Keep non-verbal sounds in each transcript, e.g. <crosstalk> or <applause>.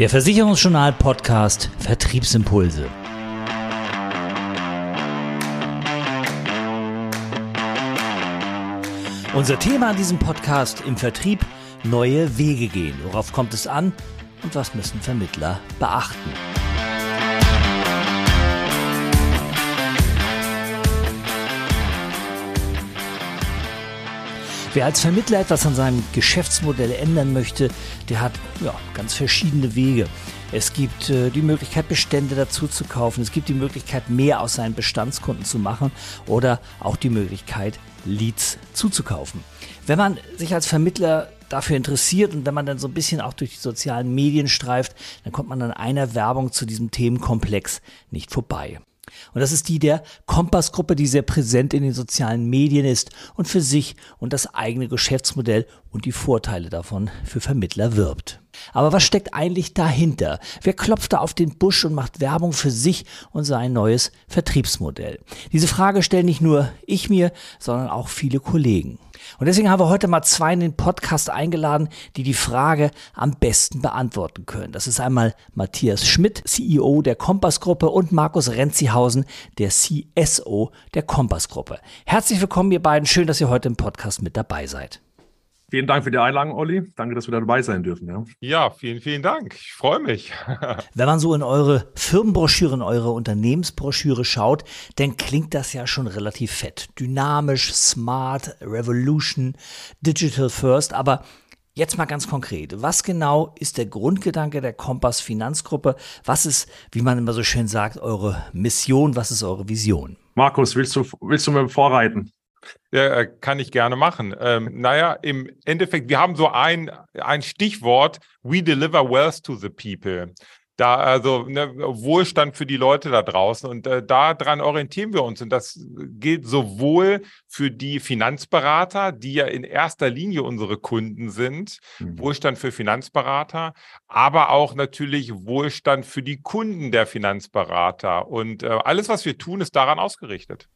Der Versicherungsjournal Podcast Vertriebsimpulse. Unser Thema an diesem Podcast im Vertrieb neue Wege gehen. Worauf kommt es an und was müssen Vermittler beachten? Wer als Vermittler etwas an seinem Geschäftsmodell ändern möchte, der hat ja, ganz verschiedene Wege. Es gibt äh, die Möglichkeit, Bestände dazu zu kaufen. Es gibt die Möglichkeit, mehr aus seinen Bestandskunden zu machen oder auch die Möglichkeit, Leads zuzukaufen. Wenn man sich als Vermittler dafür interessiert und wenn man dann so ein bisschen auch durch die sozialen Medien streift, dann kommt man an einer Werbung zu diesem Themenkomplex nicht vorbei. Und das ist die der Kompassgruppe, die sehr präsent in den sozialen Medien ist und für sich und das eigene Geschäftsmodell und die Vorteile davon für Vermittler wirbt. Aber was steckt eigentlich dahinter? Wer klopft da auf den Busch und macht Werbung für sich und sein neues Vertriebsmodell? Diese Frage stellen nicht nur ich mir, sondern auch viele Kollegen. Und deswegen haben wir heute mal zwei in den Podcast eingeladen, die die Frage am besten beantworten können. Das ist einmal Matthias Schmidt, CEO der Kompassgruppe und Markus Renzihausen, der CSO der Kompassgruppe. Herzlich willkommen, ihr beiden. Schön, dass ihr heute im Podcast mit dabei seid. Vielen Dank für die Einladung, Olli. Danke, dass wir dabei sein dürfen. Ja, ja vielen, vielen Dank. Ich freue mich. <laughs> Wenn man so in eure Firmenbroschüre, in eure Unternehmensbroschüre schaut, dann klingt das ja schon relativ fett. Dynamisch, smart, Revolution, Digital First. Aber Jetzt mal ganz konkret. Was genau ist der Grundgedanke der Kompass Finanzgruppe? Was ist, wie man immer so schön sagt, eure Mission? Was ist eure Vision? Markus, willst du, willst du mir vorreiten? Ja, äh, kann ich gerne machen. Ähm, <laughs> naja, im Endeffekt, wir haben so ein, ein Stichwort, we deliver wealth to the people. Da, also ne, Wohlstand für die Leute da draußen. Und äh, daran orientieren wir uns. Und das gilt sowohl für die Finanzberater, die ja in erster Linie unsere Kunden sind, mhm. Wohlstand für Finanzberater, aber auch natürlich Wohlstand für die Kunden der Finanzberater. Und äh, alles, was wir tun, ist daran ausgerichtet.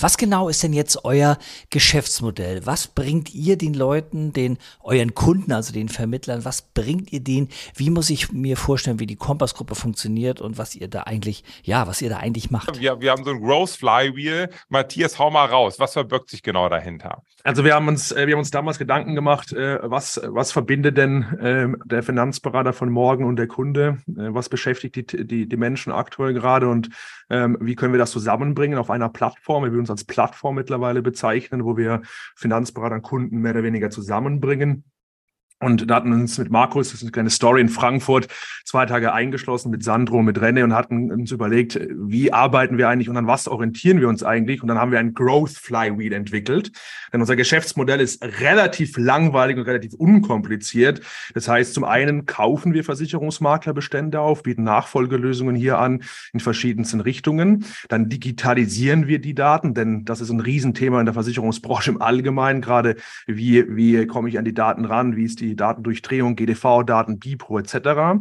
Was genau ist denn jetzt euer Geschäftsmodell? Was bringt ihr den Leuten, den euren Kunden, also den Vermittlern, was bringt ihr denen? Wie muss ich mir vorstellen, wie die Kompassgruppe funktioniert und was ihr da eigentlich, ja, was ihr da eigentlich macht? Wir, wir haben so ein Growth Flywheel. Matthias, hau mal raus. Was verbirgt sich genau dahinter? Also wir haben uns, äh, wir haben uns damals Gedanken gemacht, äh, was, was verbindet denn ähm, der Finanzberater von morgen und der Kunde? Äh, was beschäftigt die, die, die Menschen aktuell gerade und ähm, wie können wir das zusammenbringen auf einer Plattform? Wir würden uns als Plattform mittlerweile bezeichnen, wo wir Finanzberater und Kunden mehr oder weniger zusammenbringen. Und da hatten wir uns mit Markus, das ist eine kleine Story in Frankfurt, zwei Tage eingeschlossen mit Sandro, mit René und hatten uns überlegt, wie arbeiten wir eigentlich und an was orientieren wir uns eigentlich? Und dann haben wir ein Growth Flywheel entwickelt. Denn unser Geschäftsmodell ist relativ langweilig und relativ unkompliziert. Das heißt, zum einen kaufen wir Versicherungsmaklerbestände auf, bieten Nachfolgelösungen hier an in verschiedensten Richtungen. Dann digitalisieren wir die Daten, denn das ist ein Riesenthema in der Versicherungsbranche im Allgemeinen. Gerade wie, wie komme ich an die Daten ran? Wie ist die Datendurchdrehung, GDV-Daten, BIPRO etc.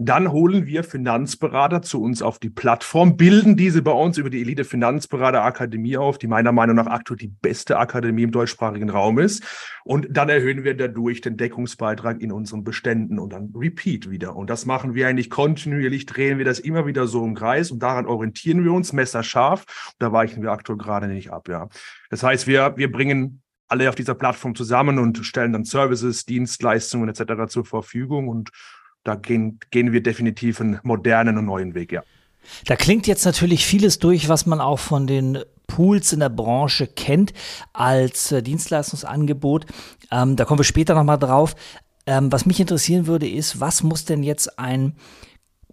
Dann holen wir Finanzberater zu uns auf die Plattform, bilden diese bei uns über die Elite Finanzberater Akademie auf, die meiner Meinung nach aktuell die beste Akademie im deutschsprachigen Raum ist. Und dann erhöhen wir dadurch den Deckungsbeitrag in unseren Beständen und dann Repeat wieder. Und das machen wir eigentlich kontinuierlich, drehen wir das immer wieder so im Kreis und daran orientieren wir uns messerscharf. Da weichen wir aktuell gerade nicht ab, ja. Das heißt, wir, wir bringen alle auf dieser Plattform zusammen und stellen dann Services, Dienstleistungen etc. zur Verfügung. Und da gehen, gehen wir definitiv einen modernen und neuen Weg, ja. Da klingt jetzt natürlich vieles durch, was man auch von den Pools in der Branche kennt als äh, Dienstleistungsangebot. Ähm, da kommen wir später nochmal drauf. Ähm, was mich interessieren würde, ist, was muss denn jetzt ein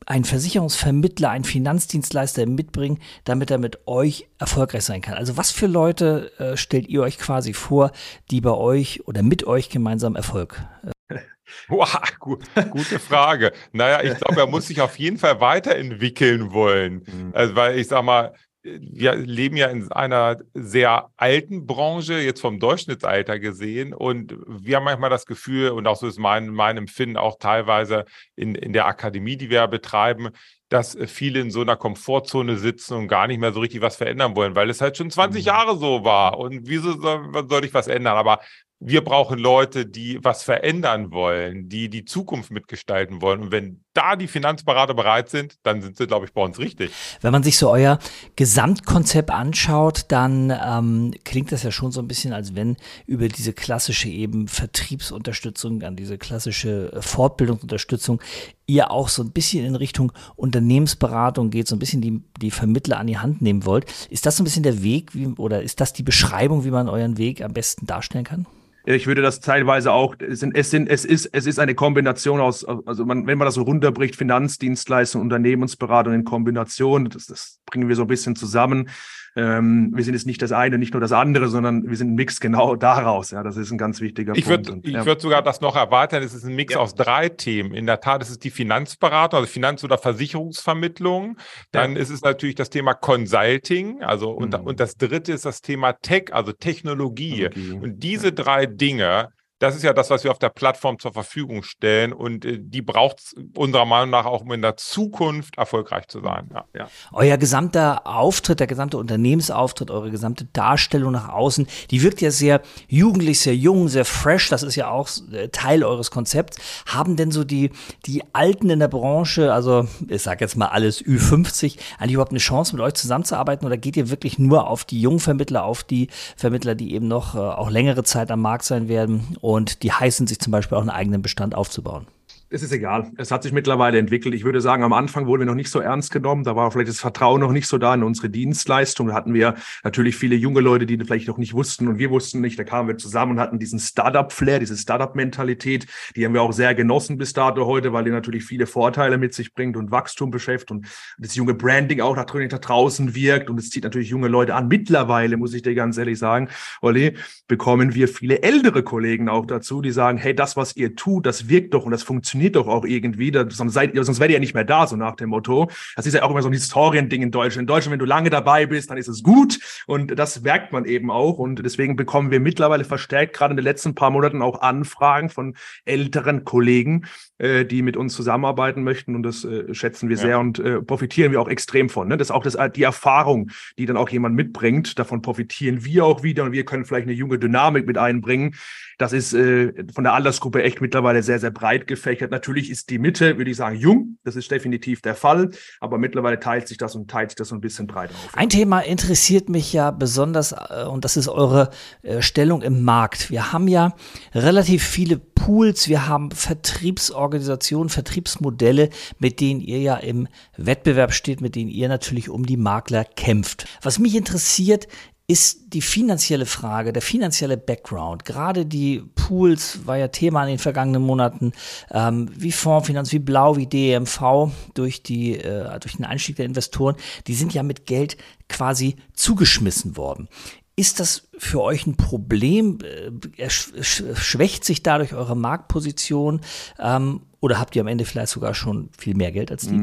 ein Versicherungsvermittler, ein Finanzdienstleister mitbringen, damit er mit euch erfolgreich sein kann? Also was für Leute äh, stellt ihr euch quasi vor, die bei euch oder mit euch gemeinsam Erfolg? Äh <laughs> Wow, gu gute Frage. Naja, ich <laughs> glaube, er muss sich auf jeden Fall weiterentwickeln wollen. Mhm. Also, weil ich sag mal, wir leben ja in einer sehr alten Branche, jetzt vom Durchschnittsalter gesehen. Und wir haben manchmal das Gefühl, und auch so ist mein, mein Empfinden auch teilweise in, in der Akademie, die wir betreiben, dass viele in so einer Komfortzone sitzen und gar nicht mehr so richtig was verändern wollen, weil es halt schon 20 mhm. Jahre so war. Und wieso soll, soll ich was ändern? Aber wir brauchen Leute, die was verändern wollen, die die Zukunft mitgestalten wollen. Und wenn da die Finanzberater bereit sind, dann sind sie, glaube ich, bei uns richtig. Wenn man sich so euer Gesamtkonzept anschaut, dann ähm, klingt das ja schon so ein bisschen, als wenn über diese klassische eben Vertriebsunterstützung, an diese klassische äh, Fortbildungsunterstützung ihr auch so ein bisschen in Richtung Unternehmensberatung geht, so ein bisschen die, die Vermittler an die Hand nehmen wollt. Ist das so ein bisschen der Weg wie, oder ist das die Beschreibung, wie man euren Weg am besten darstellen kann? Ich würde das teilweise auch, es, sind, es, sind, es, ist, es ist eine Kombination aus, also man, wenn man das so runterbricht, Finanzdienstleistung, Unternehmensberatung in Kombination, das, das bringen wir so ein bisschen zusammen. Ähm, wir sind jetzt nicht das eine, nicht nur das andere, sondern wir sind ein Mix genau <laughs> daraus. Ja, das ist ein ganz wichtiger ich Punkt. Würd, ich ja. würde sogar das noch erweitern. Es ist ein Mix ja. aus drei Themen. In der Tat ist es die Finanzberatung, also Finanz- oder Versicherungsvermittlung. Dann ja. ist es natürlich das Thema Consulting. Also und, mhm. und das dritte ist das Thema Tech, also Technologie. Technologie. Und diese drei Dinge das ist ja das, was wir auf der Plattform zur Verfügung stellen und äh, die braucht es unserer Meinung nach auch, um in der Zukunft erfolgreich zu sein. Ja. Ja. Euer gesamter Auftritt, der gesamte Unternehmensauftritt, eure gesamte Darstellung nach außen, die wirkt ja sehr jugendlich, sehr jung, sehr fresh. Das ist ja auch äh, Teil eures Konzepts. Haben denn so die, die Alten in der Branche, also ich sage jetzt mal alles Ü50, eigentlich überhaupt eine Chance mit euch zusammenzuarbeiten oder geht ihr wirklich nur auf die jungen Vermittler, auf die Vermittler, die eben noch äh, auch längere Zeit am Markt sein werden? Und die heißen sich zum Beispiel auch einen eigenen Bestand aufzubauen es ist egal. Es hat sich mittlerweile entwickelt. Ich würde sagen, am Anfang wurden wir noch nicht so ernst genommen. Da war vielleicht das Vertrauen noch nicht so da in unsere Dienstleistung. Da hatten wir natürlich viele junge Leute, die vielleicht noch nicht wussten und wir wussten nicht. Da kamen wir zusammen und hatten diesen Startup-Flair, diese Startup-Mentalität. Die haben wir auch sehr genossen bis dato heute, weil die natürlich viele Vorteile mit sich bringt und Wachstum beschäftigt und das junge Branding auch nach draußen wirkt und es zieht natürlich junge Leute an. Mittlerweile, muss ich dir ganz ehrlich sagen, Olli, bekommen wir viele ältere Kollegen auch dazu, die sagen, hey, das, was ihr tut, das wirkt doch und das funktioniert funktioniert doch auch irgendwie, das, sonst, seid, sonst wärt ihr ja nicht mehr da, so nach dem Motto. Das ist ja auch immer so ein Historiending in Deutschland. In Deutschland, wenn du lange dabei bist, dann ist es gut und das merkt man eben auch und deswegen bekommen wir mittlerweile verstärkt, gerade in den letzten paar Monaten, auch Anfragen von älteren Kollegen, äh, die mit uns zusammenarbeiten möchten und das äh, schätzen wir ja. sehr und äh, profitieren wir auch extrem von. Ne? Das ist auch das, die Erfahrung, die dann auch jemand mitbringt, davon profitieren wir auch wieder und wir können vielleicht eine junge Dynamik mit einbringen. Das ist äh, von der Altersgruppe echt mittlerweile sehr, sehr breit gefächert. Natürlich ist die Mitte, würde ich sagen, jung. Das ist definitiv der Fall. Aber mittlerweile teilt sich das und teilt sich das so ein bisschen breiter auf. Ein Thema interessiert mich ja besonders äh, und das ist eure äh, Stellung im Markt. Wir haben ja relativ viele Pools, wir haben Vertriebsorganisationen, Vertriebsmodelle, mit denen ihr ja im Wettbewerb steht, mit denen ihr natürlich um die Makler kämpft. Was mich interessiert, ist die finanzielle Frage, der finanzielle Background. Gerade die Pools war ja Thema in den vergangenen Monaten, ähm, wie Fondsfinanz, wie Blau, wie DMV durch, die, äh, durch den Einstieg der Investoren, die sind ja mit Geld quasi zugeschmissen worden. Ist das für euch ein Problem? Äh, schwächt sich dadurch eure Marktposition? Ähm, oder habt ihr am Ende vielleicht sogar schon viel mehr Geld als die?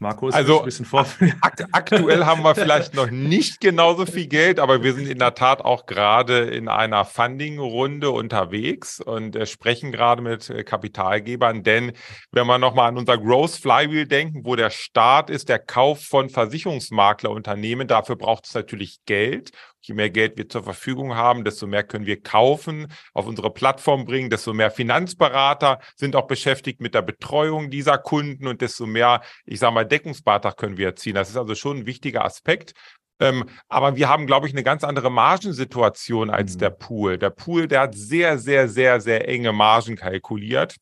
Markus, also ein bisschen vor. Akt aktuell haben wir vielleicht noch nicht genauso viel Geld, aber wir sind in der Tat auch gerade in einer Funding-Runde unterwegs und äh, sprechen gerade mit äh, Kapitalgebern. Denn wenn wir nochmal an unser Growth Flywheel denken, wo der Start ist, der Kauf von Versicherungsmaklerunternehmen, dafür braucht es natürlich Geld. Je mehr Geld wir zur Verfügung haben, desto mehr können wir kaufen, auf unsere Plattform bringen, desto mehr Finanzberater sind auch beschäftigt mit der Betreuung dieser Kunden und desto mehr, ich sage mal, Deckungsbeitrag können wir erzielen. Das ist also schon ein wichtiger Aspekt. Ähm, aber wir haben, glaube ich, eine ganz andere Margensituation als mhm. der Pool. Der Pool, der hat sehr, sehr, sehr, sehr enge Margen kalkuliert.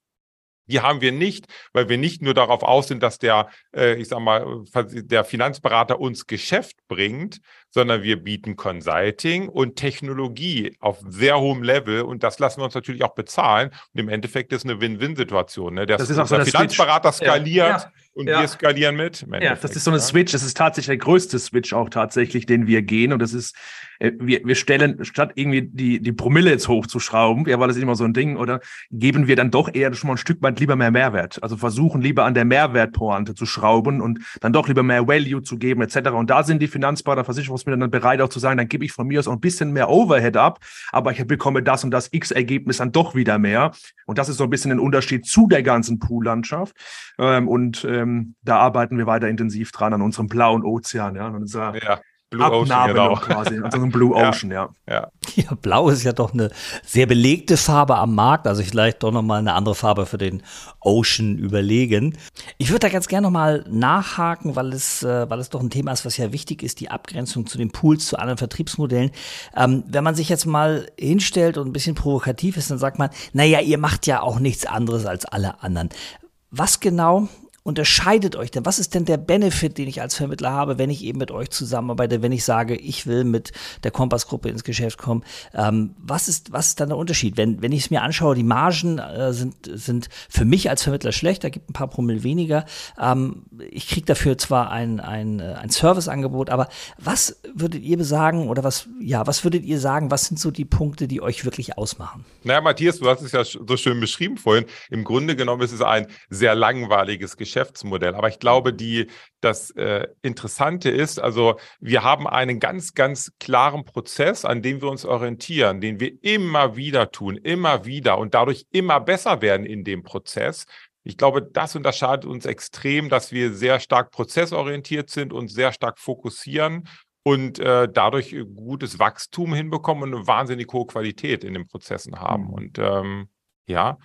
Die haben wir nicht, weil wir nicht nur darauf aus sind, dass der, äh, ich sag mal, der Finanzberater uns Geschäft bringt, sondern wir bieten Consulting und Technologie auf sehr hohem Level und das lassen wir uns natürlich auch bezahlen. Und im Endeffekt ist eine Win-Win-Situation. Ne? Der, das ist auch so der Finanzberater Switch. skaliert ja, und ja. wir skalieren mit. Ja, das ist so eine Switch. Das ist tatsächlich der größte Switch auch tatsächlich, den wir gehen. Und das ist, äh, wir, wir stellen, statt irgendwie die, die Promille jetzt hochzuschrauben, ja, war das immer so ein Ding, oder geben wir dann doch eher schon mal ein Stück weit lieber mehr Mehrwert. Also versuchen lieber an der Mehrwertpointe zu schrauben und dann doch lieber mehr Value zu geben, etc. Und da sind die Finanzberater, Versicherungs mir dann bereit auch zu sagen, dann gebe ich von mir aus auch ein bisschen mehr Overhead ab, aber ich bekomme das und das X-Ergebnis dann doch wieder mehr. Und das ist so ein bisschen ein Unterschied zu der ganzen Pool-Landschaft. Ähm, und ähm, da arbeiten wir weiter intensiv dran an unserem blauen Ozean, ja, an unserer ja Blue Abnahme Ocean, genau. quasi, also ein Blue <laughs> Ocean, ja. ja. Ja, blau ist ja doch eine sehr belegte Farbe am Markt, also vielleicht doch nochmal eine andere Farbe für den Ocean überlegen. Ich würde da ganz gerne nochmal nachhaken, weil es, äh, weil es doch ein Thema ist, was ja wichtig ist, die Abgrenzung zu den Pools, zu anderen Vertriebsmodellen. Ähm, wenn man sich jetzt mal hinstellt und ein bisschen provokativ ist, dann sagt man, naja, ihr macht ja auch nichts anderes als alle anderen. Was genau unterscheidet euch denn? Was ist denn der Benefit, den ich als Vermittler habe, wenn ich eben mit euch zusammenarbeite, wenn ich sage, ich will mit der Kompassgruppe ins Geschäft kommen? Ähm, was, ist, was ist dann der Unterschied? Wenn, wenn ich es mir anschaue, die Margen äh, sind, sind für mich als Vermittler schlecht, da gibt ein paar Promille weniger. Ähm, ich kriege dafür zwar ein, ein, äh, ein Serviceangebot, aber was würdet ihr besagen oder was, ja, was würdet ihr sagen, was sind so die Punkte, die euch wirklich ausmachen? Naja, Matthias, du hast es ja so schön beschrieben vorhin. Im Grunde genommen ist es ein sehr langweiliges Geschäft. Geschäftsmodell. Aber ich glaube, die, das äh, Interessante ist, also wir haben einen ganz, ganz klaren Prozess, an dem wir uns orientieren, den wir immer wieder tun, immer wieder und dadurch immer besser werden in dem Prozess. Ich glaube, das unterscheidet uns extrem, dass wir sehr stark prozessorientiert sind und sehr stark fokussieren und äh, dadurch gutes Wachstum hinbekommen und eine wahnsinnig hohe Qualität in den Prozessen haben. Mhm. Und ähm, ja, äh,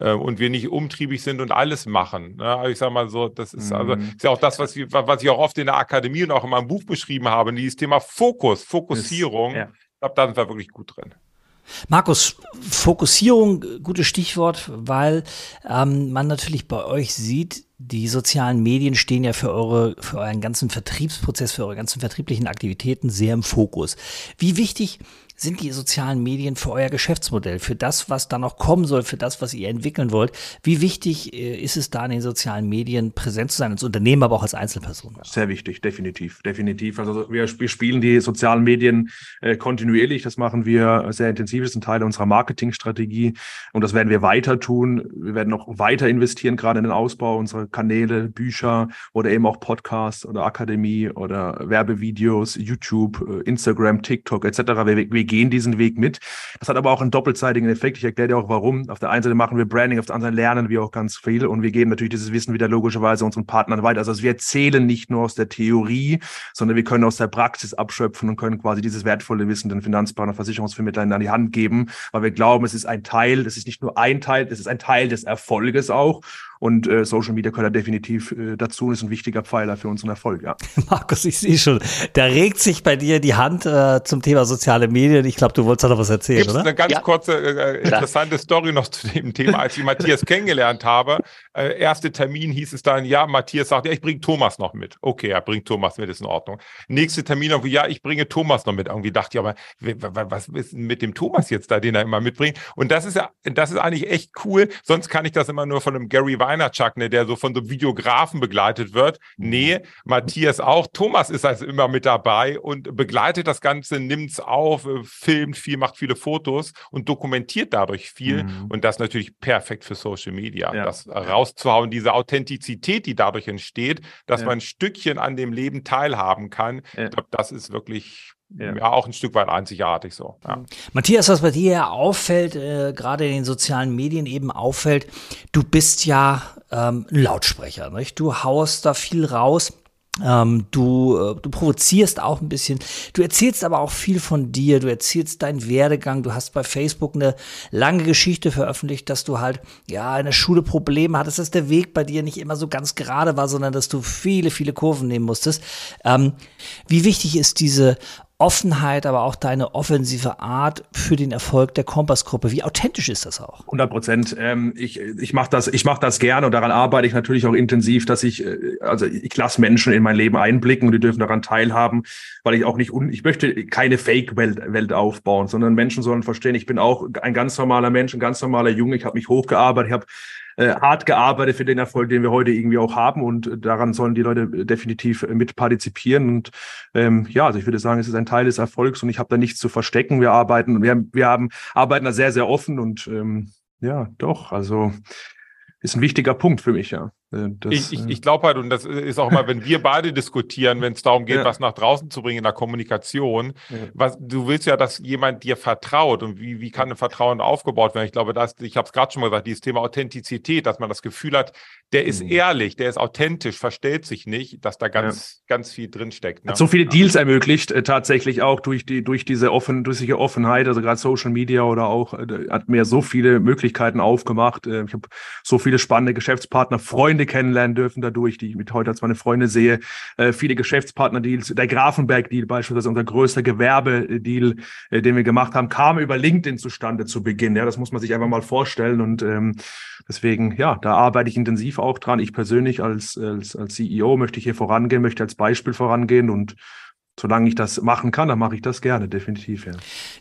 und wir nicht umtriebig sind und alles machen. Ne? Also ich sage mal so, das ist also mhm. ist ja auch das, was ich, was ich auch oft in der Akademie und auch in meinem Buch beschrieben habe, dieses Thema Fokus, Fokussierung. Ist, ja. Ich glaube, da sind wir wirklich gut drin. Markus, Fokussierung, gutes Stichwort, weil ähm, man natürlich bei euch sieht, die sozialen Medien stehen ja für eure, für euren ganzen Vertriebsprozess, für eure ganzen vertrieblichen Aktivitäten sehr im Fokus. Wie wichtig sind die sozialen Medien für euer Geschäftsmodell, für das, was da noch kommen soll, für das, was ihr entwickeln wollt? Wie wichtig äh, ist es da in den sozialen Medien präsent zu sein, als Unternehmen, aber auch als Einzelperson? Sehr wichtig, definitiv, definitiv. Also wir, spielen die sozialen Medien äh, kontinuierlich. Das machen wir sehr intensiv. Das ist ein Teil unserer Marketingstrategie und das werden wir weiter tun. Wir werden noch weiter investieren, gerade in den Ausbau unserer Kanäle, Bücher oder eben auch Podcasts oder Akademie oder Werbevideos, YouTube, äh, Instagram, TikTok etc. Wir, wir gehen diesen Weg mit. Das hat aber auch einen doppelseitigen Effekt. Ich erkläre dir auch warum. Auf der einen Seite machen wir Branding, auf der anderen lernen wir auch ganz viel und wir geben natürlich dieses Wissen wieder logischerweise unseren Partnern weiter. Also wir erzählen nicht nur aus der Theorie, sondern wir können aus der Praxis abschöpfen und können quasi dieses wertvolle Wissen den Finanzpartnern, Versicherungsvermittlern an die Hand geben, weil wir glauben, es ist ein Teil, es ist nicht nur ein Teil, es ist ein Teil des Erfolges auch. Und äh, Social Media gehört da definitiv äh, dazu und ist ein wichtiger Pfeiler für unseren Erfolg, ja. <laughs> Markus, ich sehe schon, da regt sich bei dir die Hand äh, zum Thema soziale Medien. Ich glaube, du wolltest da noch was erzählen, Gibt's oder? eine ganz ja. kurze, äh, äh interessante Story noch zu dem Thema. Als ich Matthias <laughs> kennengelernt habe, äh, erste Termin hieß es dann, ja, Matthias sagt, ja, ich bringe Thomas noch mit. Okay, er bringt Thomas mit, ist in Ordnung. Nächste Termin irgendwie, ja, ich bringe Thomas noch mit. Irgendwie dachte ich aber, was ist denn mit dem Thomas jetzt da, den er immer mitbringt? Und das ist ja, das ist eigentlich echt cool. Sonst kann ich das immer nur von einem Gary Vaynerchuk, ne, der so von so Videografen begleitet wird. Nee, Matthias auch. Thomas ist also immer mit dabei und begleitet das Ganze, nimmt es auf, äh, filmt viel, macht viele Fotos und dokumentiert dadurch viel. Mhm. Und das natürlich perfekt für Social Media. Ja. Das rauszuhauen, diese Authentizität, die dadurch entsteht, dass ja. man ein Stückchen an dem Leben teilhaben kann. Ja. Ich glaube, das ist wirklich ja. ja. auch ein Stück weit einzigartig so. Ja. Matthias, was bei dir ja auffällt, äh, gerade in den sozialen Medien eben auffällt, du bist ja ähm, ein Lautsprecher. Nicht? Du haust da viel raus. Ähm, du, äh, du provozierst auch ein bisschen. Du erzählst aber auch viel von dir. Du erzählst deinen Werdegang. Du hast bei Facebook eine lange Geschichte veröffentlicht, dass du halt, ja, in der Schule Probleme hattest, dass der Weg bei dir nicht immer so ganz gerade war, sondern dass du viele, viele Kurven nehmen musstest. Ähm, wie wichtig ist diese Offenheit, aber auch deine offensive Art für den Erfolg der Kompassgruppe. Wie authentisch ist das auch? 100 Prozent. Ähm, ich ich mache das, ich mach das gerne und daran arbeite ich natürlich auch intensiv, dass ich, äh, also ich lasse Menschen in mein Leben einblicken und die dürfen daran teilhaben, weil ich auch nicht, un, ich möchte keine Fake-Welt Welt aufbauen, sondern Menschen sollen verstehen, ich bin auch ein ganz normaler Mensch, ein ganz normaler Junge, ich habe mich hochgearbeitet, ich habe äh, hart gearbeitet für den Erfolg, den wir heute irgendwie auch haben. Und daran sollen die Leute definitiv mit partizipieren. Und ähm, ja, also ich würde sagen, es ist ein Teil des Erfolgs und ich habe da nichts zu verstecken. Wir arbeiten, wir, wir haben, arbeiten da sehr, sehr offen und ähm, ja, doch, also ist ein wichtiger Punkt für mich, ja. Äh, das, ich ich, äh, ich glaube halt, und das ist auch immer, wenn wir beide <laughs> diskutieren, wenn es darum geht, ja. was nach draußen zu bringen in der Kommunikation, ja. was, du willst ja, dass jemand dir vertraut und wie, wie kann ein Vertrauen aufgebaut werden? Ich glaube, dass, ich habe es gerade schon mal gesagt, dieses Thema Authentizität, dass man das Gefühl hat, der ist mhm. ehrlich, der ist authentisch, verstellt sich nicht, dass da ganz, ja. ganz viel drinsteckt. Ne? Hat so viele Deals ermöglicht, äh, tatsächlich auch durch die, durch diese offen, durch diese Offenheit, also gerade Social Media oder auch, äh, hat mir so viele Möglichkeiten aufgemacht. Äh, ich habe so viele spannende Geschäftspartner, Freunde kennenlernen dürfen dadurch, die ich mit heute als meine Freunde sehe. Äh, viele Geschäftspartner-Deals, der Grafenberg-Deal beispielsweise, unser größter Gewerbedeal, äh, den wir gemacht haben, kam über LinkedIn zustande zu Beginn. Ja, das muss man sich einfach mal vorstellen und ähm, deswegen, ja, da arbeite ich intensiv auch dran. Ich persönlich als, als, als CEO möchte ich hier vorangehen, möchte als Beispiel vorangehen und solange ich das machen kann, dann mache ich das gerne, definitiv. Ja.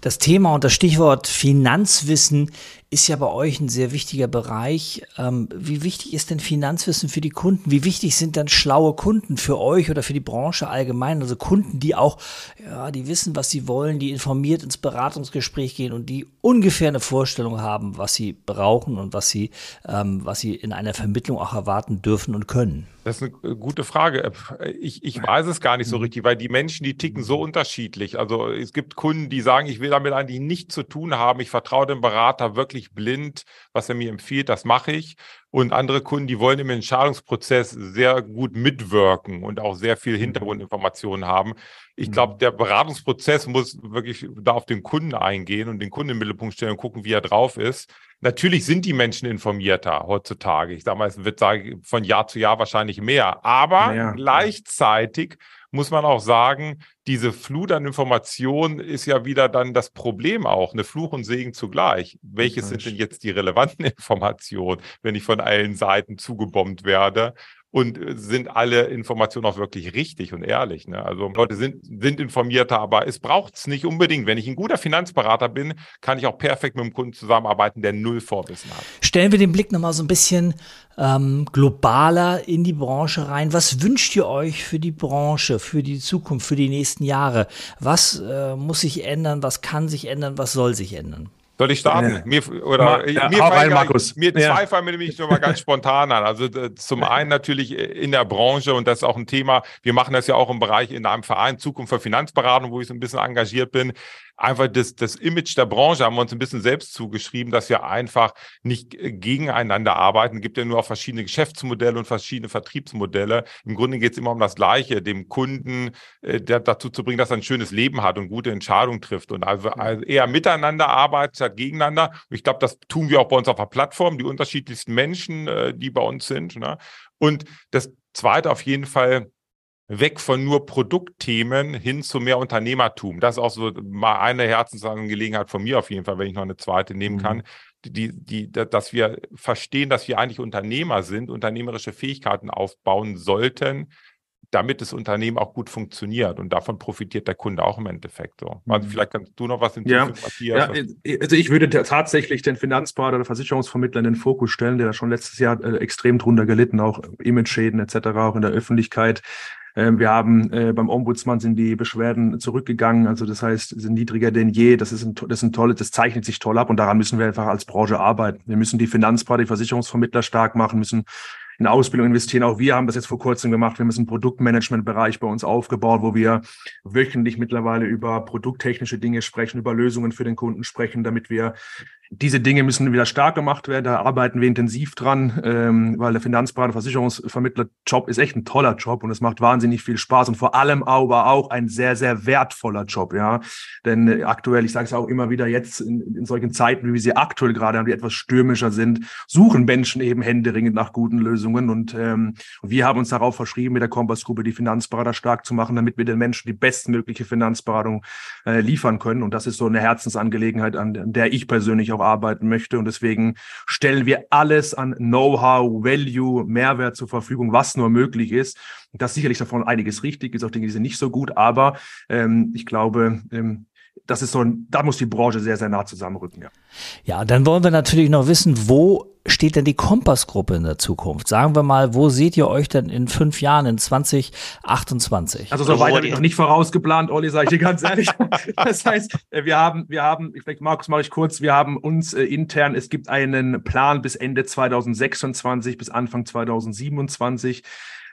Das Thema und das Stichwort Finanzwissen ist ja bei euch ein sehr wichtiger Bereich. Ähm, wie wichtig ist denn Finanzwissen für die Kunden? Wie wichtig sind dann schlaue Kunden für euch oder für die Branche allgemein? Also Kunden, die auch, ja, die wissen, was sie wollen, die informiert ins Beratungsgespräch gehen und die ungefähr eine Vorstellung haben, was sie brauchen und was sie, ähm, was sie in einer Vermittlung auch erwarten dürfen und können. Das ist eine gute Frage. Ich, ich weiß es gar nicht so richtig, weil die Menschen, die ticken so unterschiedlich. Also es gibt Kunden, die sagen, ich will damit eigentlich nichts zu tun haben. Ich vertraue dem Berater wirklich wirklich blind, was er mir empfiehlt, das mache ich. Und andere Kunden, die wollen im Entscheidungsprozess sehr gut mitwirken und auch sehr viel mhm. Hintergrundinformationen haben. Ich glaube, mhm. der Beratungsprozess muss wirklich da auf den Kunden eingehen und den Kunden im Mittelpunkt stellen und gucken, wie er drauf ist. Natürlich sind die Menschen informierter heutzutage. Ich sage mal, es wird sagen, von Jahr zu Jahr wahrscheinlich mehr. Aber ja, gleichzeitig muss man auch sagen, diese Flut an Informationen ist ja wieder dann das Problem auch, eine Fluch und Segen zugleich. Welches sind denn jetzt die relevanten <laughs> Informationen, wenn ich von allen Seiten zugebombt werde? Und äh, sind alle Informationen auch wirklich richtig und ehrlich. Ne? Also Leute sind, sind informierter, aber es braucht es nicht unbedingt. Wenn ich ein guter Finanzberater bin, kann ich auch perfekt mit einem Kunden zusammenarbeiten, der null Vorwissen hat. Stellen wir den Blick nochmal so ein bisschen ähm, globaler in die Branche rein. Was wünscht ihr euch für die Branche, für die Zukunft, für die nächsten Jahre? Was äh, muss sich ändern? Was kann sich ändern? Was soll sich ändern? Soll ich starten? Mir, oder, Ma, ja, mir, rein, Markus. mir ja. zwei fallen mir nämlich nur mal ganz spontan an. Also äh, zum einen natürlich in der Branche und das ist auch ein Thema, wir machen das ja auch im Bereich in einem Verein Zukunft für Finanzberatung, wo ich so ein bisschen engagiert bin einfach das, das Image der Branche haben wir uns ein bisschen selbst zugeschrieben, dass wir einfach nicht äh, gegeneinander arbeiten. Es gibt ja nur auch verschiedene Geschäftsmodelle und verschiedene Vertriebsmodelle. Im Grunde geht es immer um das Gleiche, dem Kunden äh, der, dazu zu bringen, dass er ein schönes Leben hat und gute Entscheidungen trifft und also, also eher miteinander arbeitet statt gegeneinander. Und ich glaube, das tun wir auch bei uns auf der Plattform, die unterschiedlichsten Menschen, äh, die bei uns sind. Ne? Und das Zweite auf jeden Fall, weg von nur Produktthemen hin zu mehr Unternehmertum. Das ist auch so mal eine Herzensangelegenheit von mir auf jeden Fall, wenn ich noch eine zweite nehmen mhm. kann. Die, die, dass wir verstehen, dass wir eigentlich Unternehmer sind, unternehmerische Fähigkeiten aufbauen sollten, damit das Unternehmen auch gut funktioniert. Und davon profitiert der Kunde auch im Endeffekt. So. Also vielleicht kannst du noch was hinzufügen, ja. Ja, also ich würde tatsächlich den Finanzberater oder Versicherungsvermittler in den Fokus stellen, der da schon letztes Jahr äh, extrem drunter gelitten, auch Image-Schäden etc., auch in der Öffentlichkeit. Ähm, wir haben äh, beim Ombudsmann sind die Beschwerden zurückgegangen, also das heißt, sind niedriger denn je. Das ist ein, das ist ein tolles, das zeichnet sich toll ab und daran müssen wir einfach als Branche arbeiten. Wir müssen die Finanzberater, die Versicherungsvermittler stark machen, müssen in Ausbildung investieren. Auch wir haben das jetzt vor kurzem gemacht. Wir haben einen Produktmanagement-Bereich bei uns aufgebaut, wo wir wöchentlich mittlerweile über produkttechnische Dinge sprechen, über Lösungen für den Kunden sprechen, damit wir diese Dinge müssen wieder stark gemacht werden. Da arbeiten wir intensiv dran, ähm, weil der Finanzberater, Versicherungsvermittler-Job ist echt ein toller Job und es macht wahnsinnig viel Spaß und vor allem aber auch ein sehr, sehr wertvoller Job. Ja, denn aktuell, ich sage es auch immer wieder jetzt in, in, solchen Zeiten, wie wir sie aktuell gerade haben, die etwas stürmischer sind, suchen Menschen eben händeringend nach guten Lösungen und, ähm, und wir haben uns darauf verschrieben, mit der Kompassgruppe die Finanzberater stark zu machen, damit wir den Menschen die bestmögliche Finanzberatung äh, liefern können. Und das ist so eine Herzensangelegenheit, an, der ich persönlich auch arbeiten möchte. Und deswegen stellen wir alles an Know-how, Value, Mehrwert zur Verfügung, was nur möglich ist. Das sicherlich davon einiges richtig ist, auch Dinge, die sind nicht so gut, aber ähm, ich glaube, ähm, das ist so ein, da muss die Branche sehr, sehr nah zusammenrücken, ja. Ja, dann wollen wir natürlich noch wissen, wo steht denn die Kompassgruppe in der Zukunft? Sagen wir mal, wo seht ihr euch denn in fünf Jahren, in 2028? Also so weit habe ich noch nicht vorausgeplant, Olli, sage ich dir ganz ehrlich. <laughs> das heißt, äh, wir haben, wir haben, vielleicht Markus mache ich kurz, wir haben uns äh, intern, es gibt einen Plan bis Ende 2026, bis Anfang 2027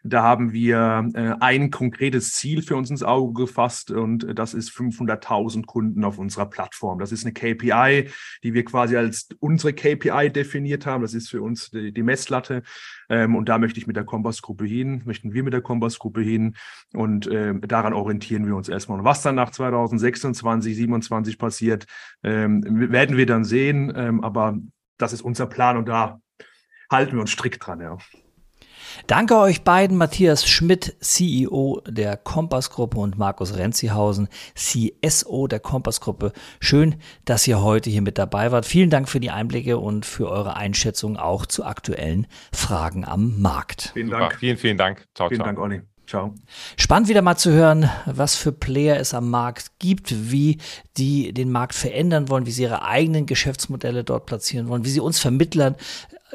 da haben wir äh, ein konkretes Ziel für uns ins Auge gefasst und äh, das ist 500.000 Kunden auf unserer Plattform. Das ist eine KPI, die wir quasi als unsere KPI definiert haben. Das ist für uns die, die Messlatte. Ähm, und da möchte ich mit der Kompassgruppe hin, möchten wir mit der Kompassgruppe hin und äh, daran orientieren wir uns erstmal. Und was dann nach 2026, 2027 passiert, ähm, werden wir dann sehen. Ähm, aber das ist unser Plan und da halten wir uns strikt dran. Ja. Danke euch beiden, Matthias Schmidt, CEO der Kompassgruppe und Markus Renzihausen, CSO der Kompassgruppe. Schön, dass ihr heute hier mit dabei wart. Vielen Dank für die Einblicke und für eure Einschätzung auch zu aktuellen Fragen am Markt. Vielen Dank. Super. Vielen, vielen Dank. Ciao, vielen ciao. Dank, Olli. Ciao. Spannend wieder mal zu hören, was für Player es am Markt gibt, wie die den Markt verändern wollen, wie sie ihre eigenen Geschäftsmodelle dort platzieren wollen, wie sie uns Vermittlern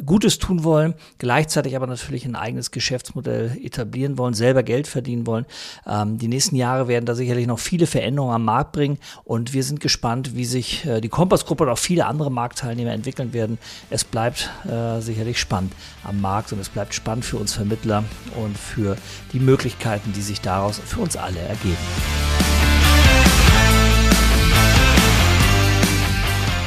Gutes tun wollen, gleichzeitig aber natürlich ein eigenes Geschäftsmodell etablieren wollen, selber Geld verdienen wollen. Ähm, die nächsten Jahre werden da sicherlich noch viele Veränderungen am Markt bringen und wir sind gespannt, wie sich äh, die Kompassgruppe und auch viele andere Marktteilnehmer entwickeln werden. Es bleibt äh, sicherlich spannend am Markt und es bleibt spannend für uns Vermittler und für die Möglichkeiten, die sich daraus für uns alle ergeben.